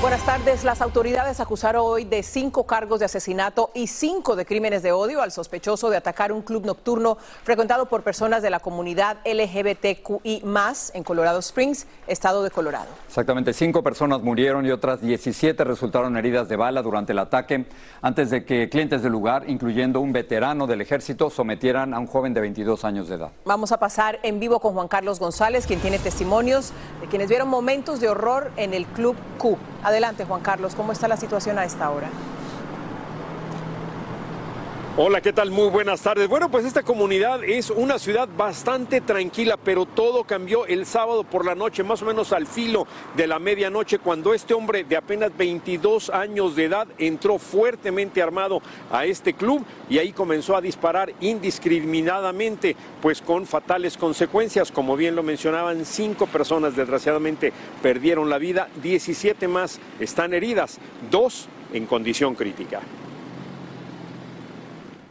Buenas tardes. Las autoridades acusaron hoy de cinco cargos de asesinato y cinco de crímenes de odio al sospechoso de atacar un club nocturno frecuentado por personas de la comunidad LGBTQI en Colorado Springs, estado de Colorado. Exactamente, cinco personas murieron y otras 17 resultaron heridas de bala durante el ataque antes de que clientes del lugar, incluyendo un veterano del ejército, sometieran a un joven de 22 años de edad. Vamos a pasar en vivo con Juan Carlos González, quien tiene testimonios de quienes vieron momentos de horror en el Club Q. Adelante, Juan Carlos, ¿cómo está la situación a esta hora? Hola, ¿qué tal? Muy buenas tardes. Bueno, pues esta comunidad es una ciudad bastante tranquila, pero todo cambió el sábado por la noche, más o menos al filo de la medianoche, cuando este hombre de apenas 22 años de edad entró fuertemente armado a este club y ahí comenzó a disparar indiscriminadamente, pues con fatales consecuencias. Como bien lo mencionaban, cinco personas desgraciadamente perdieron la vida, 17 más están heridas, dos en condición crítica.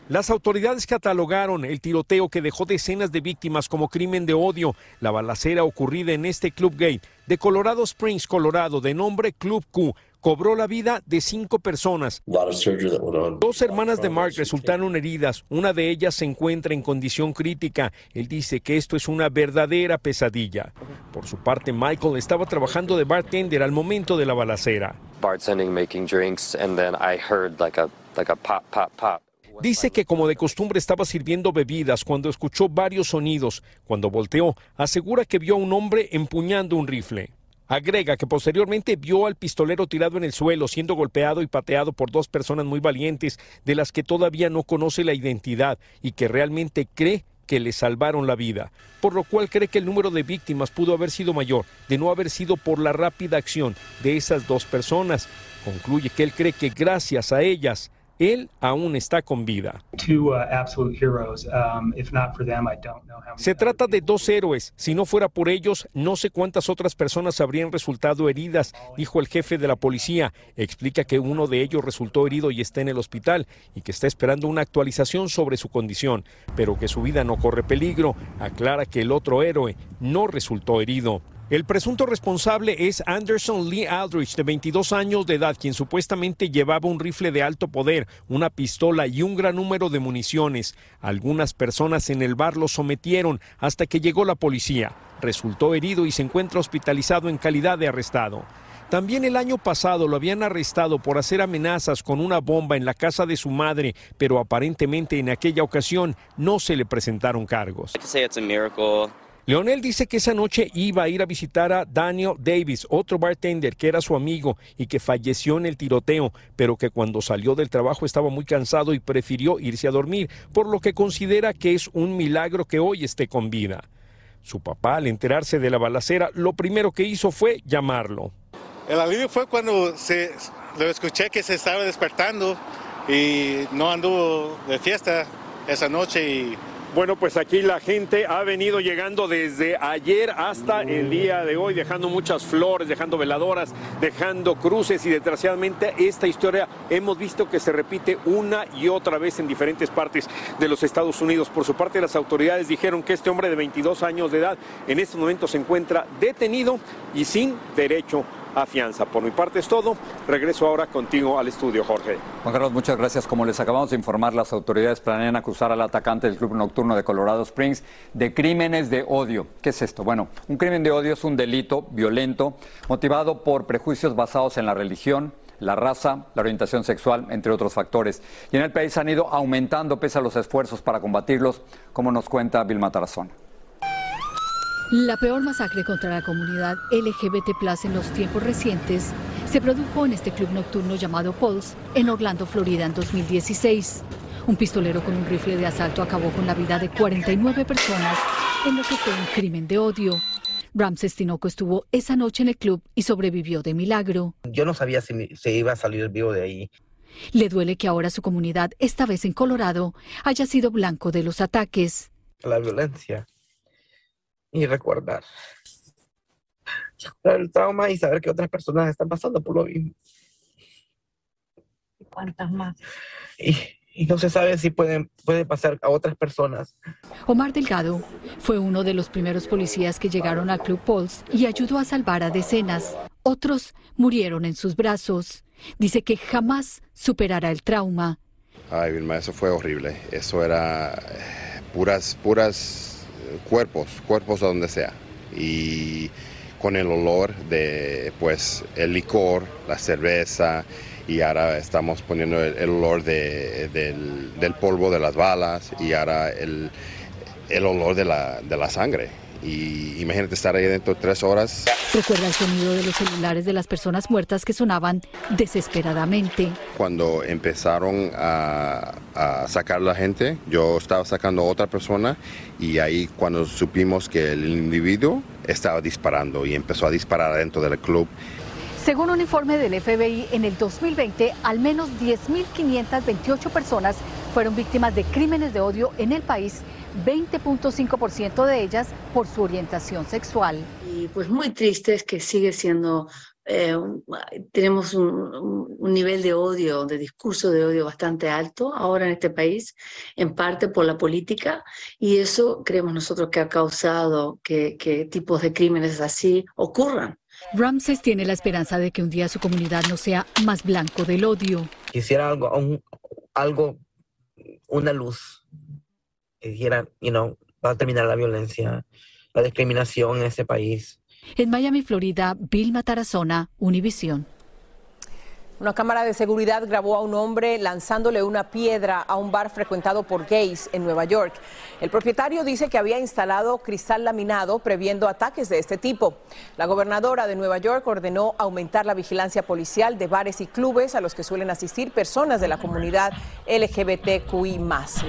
Las autoridades catalogaron el tiroteo que dejó decenas de víctimas como crimen de odio, la balacera ocurrida en este club gay de Colorado Springs, Colorado, de nombre Club Q, cobró la vida de cinco personas. Dos hermanas de Mark resultaron heridas, una de ellas se encuentra en condición crítica. Él dice que esto es una verdadera pesadilla. Por su parte, Michael estaba trabajando de bartender al momento de la balacera. Bartending, making drinks, and then I heard like a like a pop, pop, pop. Dice que como de costumbre estaba sirviendo bebidas cuando escuchó varios sonidos. Cuando volteó, asegura que vio a un hombre empuñando un rifle. Agrega que posteriormente vio al pistolero tirado en el suelo, siendo golpeado y pateado por dos personas muy valientes, de las que todavía no conoce la identidad y que realmente cree que le salvaron la vida, por lo cual cree que el número de víctimas pudo haber sido mayor, de no haber sido por la rápida acción de esas dos personas. Concluye que él cree que gracias a ellas, él aún está con vida. Se trata de dos héroes. Si no fuera por ellos, no sé cuántas otras personas habrían resultado heridas, dijo el jefe de la policía. Explica que uno de ellos resultó herido y está en el hospital y que está esperando una actualización sobre su condición, pero que su vida no corre peligro. Aclara que el otro héroe no resultó herido. El presunto responsable es Anderson Lee Aldrich, de 22 años de edad, quien supuestamente llevaba un rifle de alto poder, una pistola y un gran número de municiones. Algunas personas en el bar lo sometieron hasta que llegó la policía. Resultó herido y se encuentra hospitalizado en calidad de arrestado. También el año pasado lo habían arrestado por hacer amenazas con una bomba en la casa de su madre, pero aparentemente en aquella ocasión no se le presentaron cargos. Leonel dice que esa noche iba a ir a visitar a Daniel Davis, otro bartender que era su amigo y que falleció en el tiroteo, pero que cuando salió del trabajo estaba muy cansado y prefirió irse a dormir, por lo que considera que es un milagro que hoy esté con vida. Su papá, al enterarse de la balacera, lo primero que hizo fue llamarlo. El alivio fue cuando se, lo escuché que se estaba despertando y no anduvo de fiesta esa noche y bueno, pues aquí la gente ha venido llegando desde ayer hasta el día de hoy, dejando muchas flores, dejando veladoras, dejando cruces y desgraciadamente esta historia hemos visto que se repite una y otra vez en diferentes partes de los Estados Unidos. Por su parte, las autoridades dijeron que este hombre de 22 años de edad en este momento se encuentra detenido y sin derecho fianza. Por mi parte es todo. Regreso ahora contigo al estudio, Jorge. Juan Carlos, muchas gracias. Como les acabamos de informar, las autoridades planean acusar al atacante del club nocturno de Colorado Springs de crímenes de odio. ¿Qué es esto? Bueno, un crimen de odio es un delito violento motivado por prejuicios basados en la religión, la raza, la orientación sexual, entre otros factores. Y en el país han ido aumentando pese a los esfuerzos para combatirlos, como nos cuenta Vilma Tarazona. La peor masacre contra la comunidad LGBT en los tiempos recientes se produjo en este club nocturno llamado Pulse en Orlando, Florida, en 2016. Un pistolero con un rifle de asalto acabó con la vida de 49 personas en lo que fue un crimen de odio. Ramses Tinoco estuvo esa noche en el club y sobrevivió de milagro. Yo no sabía si se iba a salir vivo de ahí. Le duele que ahora su comunidad, esta vez en Colorado, haya sido blanco de los ataques. La violencia y recordar. el trauma y saber que otras personas están pasando por lo mismo. ¿Cuántas más? Y, no se sabe si pueden, puede pasar a otras personas. Omar Delgado fue uno de los primeros policías que llegaron al Club Pulse y ayudó a salvar a decenas. Otros murieron en sus brazos. Dice que jamás superará el trauma. Ay, Vilma, eso fue horrible. Eso era puras, puras cuerpos, cuerpos donde sea. Y con el olor de pues el licor, la cerveza y ahora estamos poniendo el, olor de, del, polvo de las balas y ahora el, el olor de la, de la sangre y imagínate estar ahí dentro tres horas. Recuerda el sonido de los celulares de las personas muertas que sonaban desesperadamente. Cuando empezaron a, sacar la gente, yo estaba sacando a otra persona y ahí cuando supimos que el individuo estaba disparando y empezó a disparar dentro del club. Según un informe del FBI, en el 2020 al menos 10.528 personas fueron víctimas de crímenes de odio en el país 20.5% de ellas por su orientación sexual. Y pues muy triste es que sigue siendo, eh, tenemos un, nivel de odio, de discurso de odio bastante alto ahora en este país, en parte por la política, y eso creemos nosotros que ha causado que, que tipos de crímenes así ocurran. Ramses tiene la esperanza de que un día su comunidad no sea más blanco del odio. Quisiera algo, algo una luz que dijera, you know, va a terminar la violencia, la discriminación en ese país. En Miami, Florida, Vilma Tarazona, Univisión. Una cámara de seguridad grabó a un hombre lanzándole una piedra a un bar frecuentado por gays en Nueva York. El propietario dice que había instalado cristal laminado previendo ataques de este tipo. La gobernadora de Nueva York ordenó aumentar la vigilancia policial de bares y clubes a los que suelen asistir personas de la comunidad LGBTQI.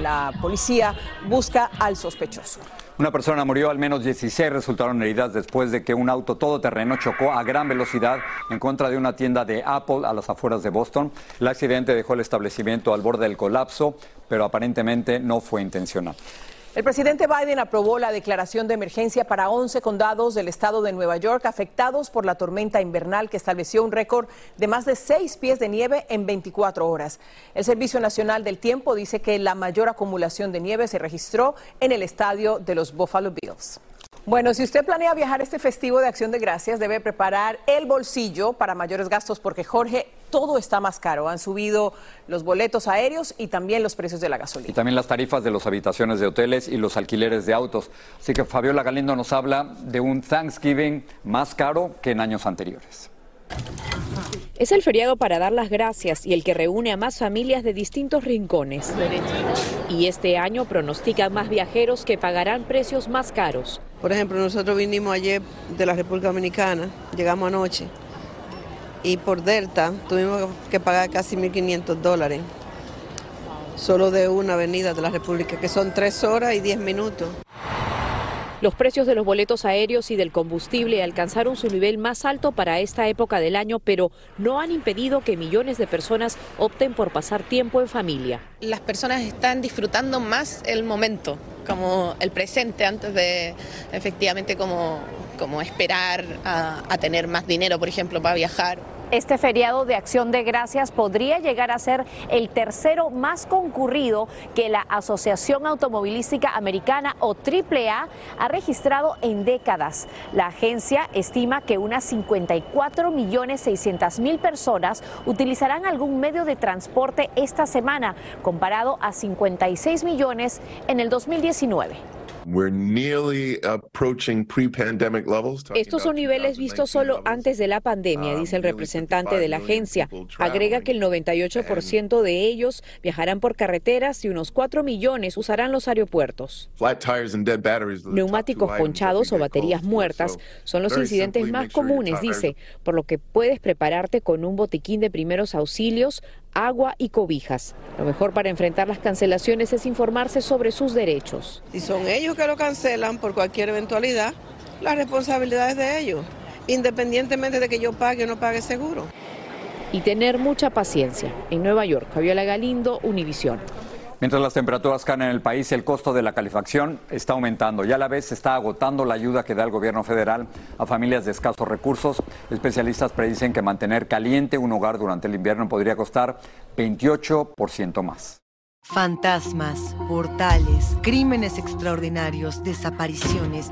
La policía busca al sospechoso. Una persona murió, al menos 16 resultaron heridas después de que un auto todoterreno chocó a gran velocidad en contra de una tienda de Apple a las afueras de Boston. El accidente dejó el establecimiento al borde del colapso, pero aparentemente no fue intencional. El presidente Biden aprobó la declaración de emergencia para 11 condados del estado de Nueva York afectados por la tormenta invernal que estableció un récord de más de 6 pies de nieve en 24 horas. El Servicio Nacional del Tiempo dice que la mayor acumulación de nieve se registró en el estadio de los Buffalo Bills. Bueno, si usted planea viajar este festivo de Acción de Gracias, debe preparar el bolsillo para mayores gastos porque Jorge, todo está más caro. Han subido los boletos aéreos y también los precios de la gasolina. Y también las tarifas de las habitaciones de hoteles y los alquileres de autos. Así que Fabiola Galindo nos habla de un Thanksgiving más caro que en años anteriores. Es el feriado para dar las gracias y el que reúne a más familias de distintos rincones. Y este año pronostican más viajeros que pagarán precios más caros. Por ejemplo, nosotros vinimos ayer de la República Dominicana, llegamos anoche, y por Delta tuvimos que pagar casi 1.500 dólares, solo de una avenida de la República, que son tres horas y diez minutos. Los precios de los boletos aéreos y del combustible alcanzaron su nivel más alto para esta época del año, pero no han impedido que millones de personas opten por pasar tiempo en familia. Las personas están disfrutando más el momento, como el presente, antes de efectivamente como, como esperar a, a tener más dinero, por ejemplo, para viajar. Este feriado de acción de gracias podría llegar a ser el tercero más concurrido que la Asociación Automovilística Americana o AAA ha registrado en décadas. La agencia estima que unas 54 millones 600 mil personas utilizarán algún medio de transporte esta semana, comparado a 56 millones en el 2019. Estos son niveles vistos solo antes de la pandemia, dice el representante de la agencia. Agrega que el 98% de ellos viajarán por carreteras y unos 4 millones usarán los aeropuertos. Neumáticos ponchados o baterías muertas son los incidentes más comunes, dice, por lo que puedes prepararte con un botiquín de primeros auxilios, agua y cobijas. Lo mejor para enfrentar las cancelaciones es informarse sobre sus derechos. Si son ellos que lo cancelan por cualquier eventualidad, la responsabilidad es de ellos, independientemente de que yo pague o no pague seguro. Y tener mucha paciencia. En Nueva York, Fabiola Galindo, Univisión. Mientras las temperaturas caen en el país, el costo de la calefacción está aumentando y a la vez se está agotando la ayuda que da el gobierno federal a familias de escasos recursos. Especialistas predicen que mantener caliente un hogar durante el invierno podría costar 28% más. Fantasmas, portales, crímenes extraordinarios, desapariciones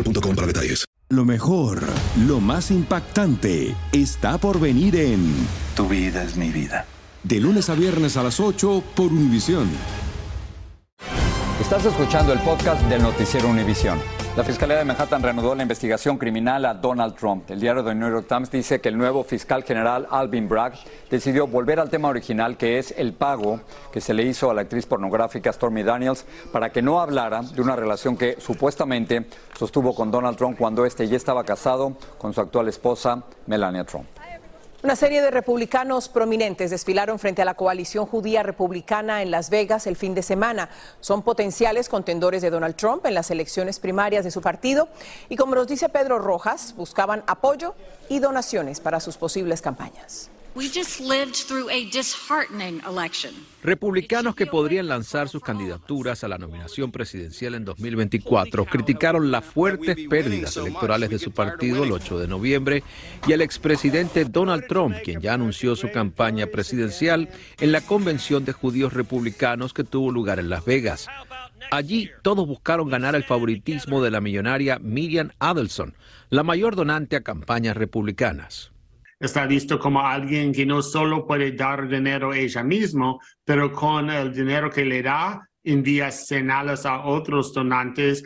para detalles. Lo mejor, lo más impactante, está por venir en Tu vida es mi vida. De lunes a viernes a las 8 por Univisión. Estás escuchando el podcast del noticiero Univisión. La Fiscalía de Manhattan reanudó la investigación criminal a Donald Trump. El diario The New York Times dice que el nuevo fiscal general Alvin Bragg decidió volver al tema original, que es el pago que se le hizo a la actriz pornográfica Stormy Daniels para que no hablara de una relación que supuestamente sostuvo con Donald Trump cuando este ya estaba casado con su actual esposa Melania Trump. Una serie de republicanos prominentes desfilaron frente a la coalición judía republicana en Las Vegas el fin de semana. Son potenciales contendores de Donald Trump en las elecciones primarias de su partido y como nos dice Pedro Rojas, buscaban apoyo y donaciones para sus posibles campañas. Republicanos que podrían lanzar sus candidaturas a la nominación presidencial en 2024 criticaron las fuertes pérdidas electorales de su partido el 8 de noviembre y al expresidente Donald Trump, quien ya anunció su campaña presidencial en la convención de judíos republicanos que tuvo lugar en Las Vegas. Allí todos buscaron ganar el favoritismo de la millonaria Miriam Adelson, la mayor donante a campañas republicanas está visto como alguien que no solo puede dar dinero ella misma, pero con el dinero que le da envía señales a otros donantes.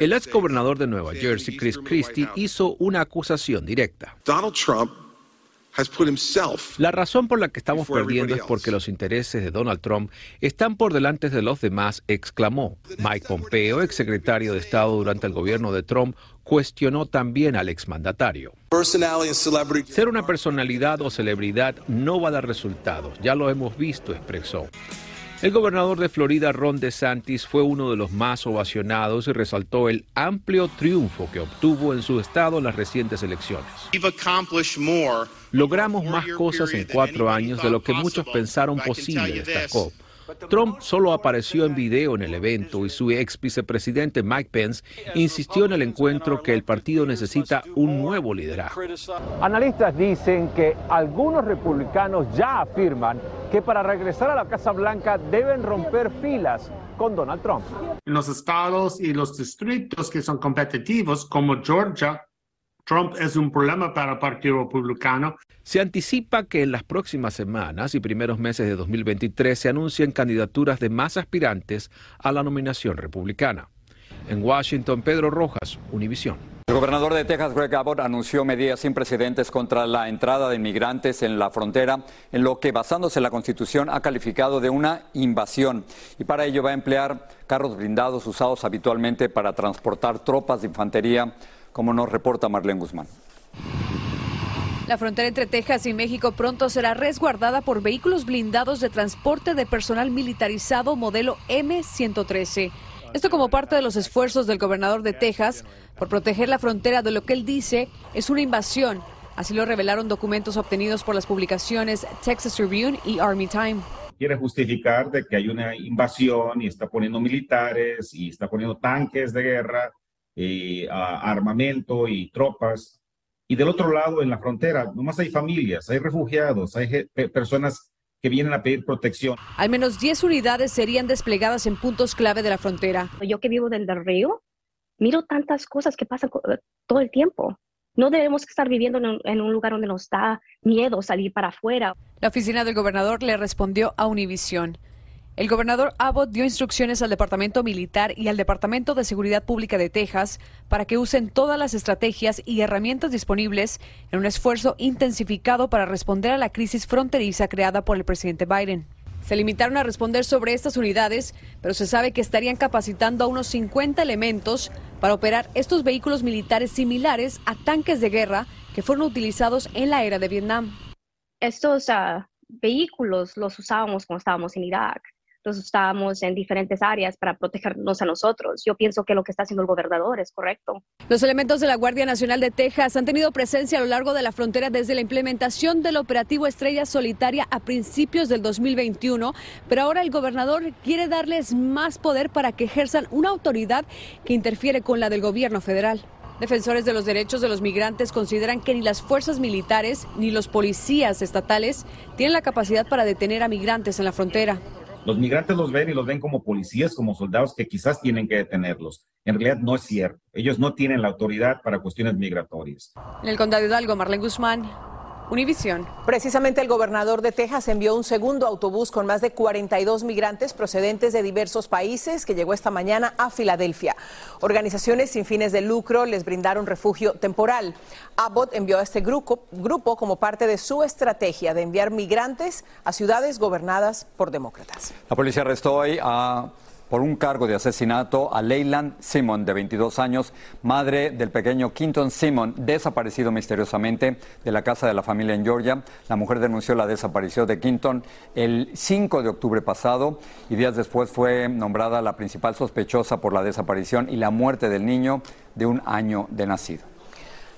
El ex gobernador de Nueva Jersey, Chris Christie, hizo una acusación directa. Donald Trump La razón por la que estamos perdiendo es porque los intereses de Donald Trump están por delante de los demás, exclamó. Mike Pompeo, exsecretario de Estado durante el gobierno de Trump, cuestionó también al exmandatario. Ser una personalidad o celebridad no va a dar resultados, ya lo hemos visto, expresó. El gobernador de Florida, Ron DeSantis, fue uno de los más ovacionados y resaltó el amplio triunfo que obtuvo en su estado en las recientes elecciones. Logramos más cosas en cuatro años de lo que muchos pensaron posible, destacó. Trump solo apareció en video en el evento y su ex vicepresidente Mike Pence insistió en el encuentro que el partido necesita un nuevo liderazgo. Analistas dicen que algunos republicanos ya afirman que para regresar a la Casa Blanca deben romper filas con Donald Trump. En los estados y los distritos que son competitivos, como Georgia, Trump es un problema para el Partido Republicano. Se anticipa que en las próximas semanas y primeros meses de 2023 se anuncien candidaturas de más aspirantes a la nominación republicana. En Washington, Pedro Rojas, Univisión. El gobernador de Texas, Greg Abbott, anunció medidas sin precedentes contra la entrada de inmigrantes en la frontera, en lo que, basándose en la Constitución, ha calificado de una invasión. Y para ello va a emplear carros blindados usados habitualmente para transportar tropas de infantería como nos reporta Marlene Guzmán. La frontera entre Texas y México pronto será resguardada por vehículos blindados de transporte de personal militarizado modelo M113. Esto como parte de los esfuerzos del gobernador de Texas por proteger la frontera de lo que él dice es una invasión. Así lo revelaron documentos obtenidos por las publicaciones Texas Tribune y Army Time. Quiere justificar de que hay una invasión y está poniendo militares y está poniendo tanques de guerra eh, armamento y tropas. Y del otro lado, en la frontera, nomás hay familias, hay refugiados, hay personas que vienen a pedir protección. Al menos 10 unidades serían desplegadas en puntos clave de la frontera. Yo que vivo del, río, miro tantas cosas que pasan todo el tiempo. No debemos estar viviendo en en un, lugar donde nos da miedo salir para afuera. La oficina del gobernador le respondió a Univisión. El gobernador Abbott dio instrucciones al Departamento Militar y al Departamento de Seguridad Pública de Texas para que usen todas las estrategias y herramientas disponibles en un esfuerzo intensificado para responder a la crisis fronteriza creada por el presidente Biden. Se limitaron a responder sobre estas unidades, pero se sabe que estarían capacitando a unos 50 elementos para operar estos vehículos militares similares a tanques de guerra que fueron utilizados en la era de Vietnam. Estos ah, vehículos los usábamos cuando estábamos en Irak los usamos en diferentes áreas para protegernos a nosotros. Yo pienso que lo que está haciendo el gobernador es correcto. Los elementos de la Guardia Nacional de Texas han tenido presencia a lo largo de la frontera desde la implementación del operativo Estrella Solitaria a principios del 2021, pero ahora el gobernador quiere darles más poder para que ejerzan una autoridad que interfiere con la del gobierno federal. Defensores de los derechos de los migrantes consideran que ni las fuerzas militares ni los policías estatales tienen la capacidad para detener a migrantes en la frontera. Los migrantes los ven y los ven como policías, como soldados que quizás tienen que detenerlos. En realidad no es cierto. Ellos no tienen la autoridad para cuestiones migratorias. En el condado de Hidalgo, Marlene Guzmán, Univisión. Precisamente el gobernador de Texas envió un segundo autobús con más de 42 migrantes procedentes de diversos países que llegó esta mañana a Filadelfia. Organizaciones sin fines de lucro les brindaron refugio temporal. Abbott envió a este grupo, grupo como parte de su estrategia de enviar migrantes a ciudades gobernadas por demócratas. La policía arrestó hoy a por un cargo de asesinato a Leyland Simon, de 22 años, madre del pequeño Quinton Simon, desaparecido misteriosamente de la casa de la familia en Georgia. La mujer denunció la desaparición de Quinton el 5 de octubre pasado y días después fue nombrada la principal sospechosa por la desaparición y la muerte del niño de un año de nacido.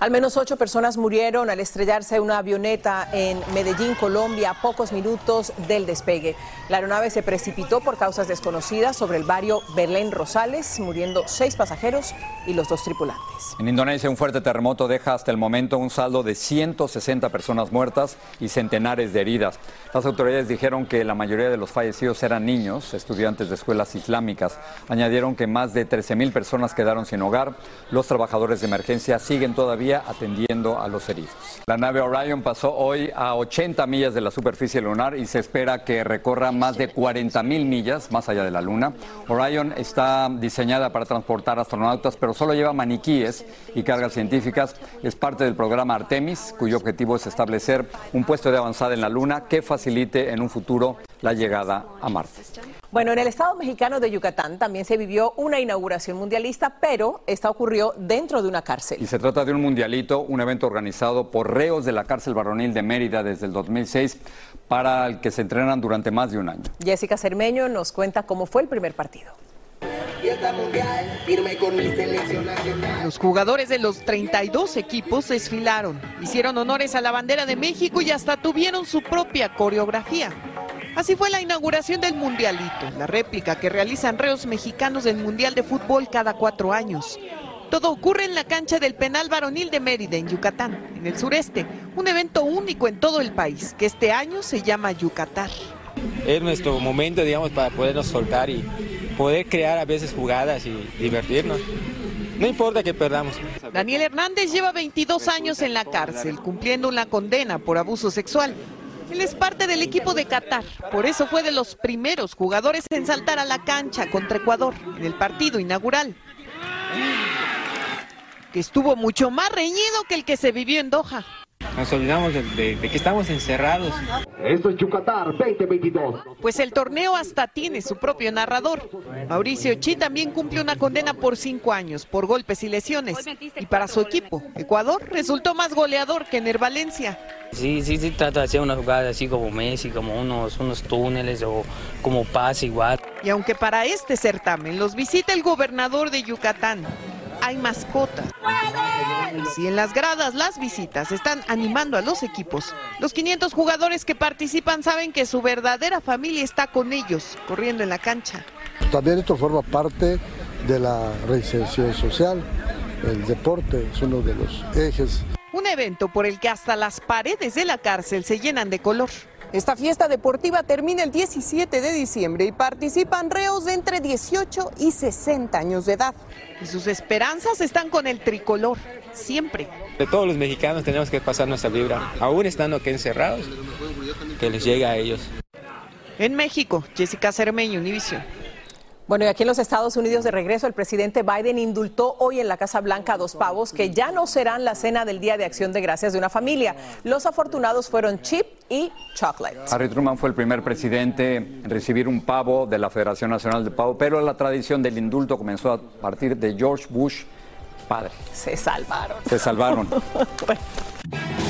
Al menos ocho personas murieron al estrellarse una avioneta en Medellín, Colombia, a pocos minutos del despegue. La aeronave se precipitó por causas desconocidas sobre el barrio Belén Rosales, muriendo seis pasajeros y los dos tripulantes. En Indonesia, un fuerte terremoto deja hasta el momento un saldo de 160 personas muertas y centenares de heridas. Las autoridades dijeron que la mayoría de los fallecidos eran niños, estudiantes de escuelas islámicas. Añadieron que más de 13 mil personas quedaron sin hogar. Los trabajadores de emergencia siguen todavía atendiendo a los heridos. La nave Orion pasó hoy a 80 millas de la superficie lunar y se espera que recorra más de 40 mil millas más allá de la Luna. Orion está diseñada para transportar astronautas, pero solo lleva maniquíes y cargas científicas. Es parte del programa Artemis, cuyo objetivo es establecer un puesto de avanzada en la Luna que facilite en un futuro la llegada a Marte. Bueno, en el estado mexicano de Yucatán también se vivió una inauguración mundialista, pero esta ocurrió dentro de una cárcel. Y se trata de un mundialito, un evento organizado por reos de la cárcel varonil de Mérida desde el 2006, para el que se entrenan durante más de un año. Jessica Cermeño nos cuenta cómo fue el primer partido. Los jugadores de los 32 equipos desfilaron, hicieron honores a la bandera de México y hasta tuvieron su propia coreografía. Así fue la inauguración del Mundialito, la réplica que realizan reos mexicanos del Mundial de Fútbol cada cuatro años. Todo ocurre en la cancha del penal varonil de Mérida, en Yucatán, en el sureste, un evento único en todo el país, que este año se llama Yucatar. Es nuestro momento, digamos, para podernos soltar y poder crear a veces jugadas y divertirnos. No importa que perdamos. Daniel Hernández lleva 22 años en la cárcel, cumpliendo una condena por abuso sexual. Él es parte del equipo de Qatar, por eso fue de los primeros jugadores en saltar a la cancha contra Ecuador en el partido inaugural, que estuvo mucho más reñido que el que se vivió en Doha. Nos olvidamos de, que estamos encerrados. Esto es Yucatán 2022. Pues el torneo hasta tiene su propio narrador. Mauricio Chi también cumple una condena por cinco años por golpes y lesiones. Y para su equipo, Ecuador resultó más goleador que en Valencia. Sí, sí, sí, trata de hacer una jugada así como Messi, como unos, unos túneles o como pase igual. Y aunque para este certamen los visita el gobernador de Yucatán, hay mascotas. Si en las gradas las visitas están animando a los equipos, los 500 jugadores que participan saben que su verdadera familia está con ellos, corriendo en la cancha. También esto forma parte de la reinserción social. El deporte es uno de los ejes. Un evento por el que hasta las paredes de la cárcel se llenan de color. Esta fiesta deportiva termina el 17 de diciembre y participan reos de entre 18 y 60 años de edad. Y sus esperanzas están con el tricolor, siempre. De todos los mexicanos tenemos que pasar nuestra vibra, aún estando aquí encerrados, que les llegue a ellos. En México, Jessica Cermeño, Univision. Bueno, y aquí en los Estados Unidos de regreso, el presidente Biden indultó hoy en la Casa Blanca a dos pavos que ya no serán la cena del Día de Acción de Gracias de una familia. Los afortunados fueron Chip y Chocolate. Harry Truman fue el primer presidente en recibir un pavo de la Federación Nacional de Pavo, pero la tradición del indulto comenzó a partir de George Bush padre. Se salvaron. Se salvaron.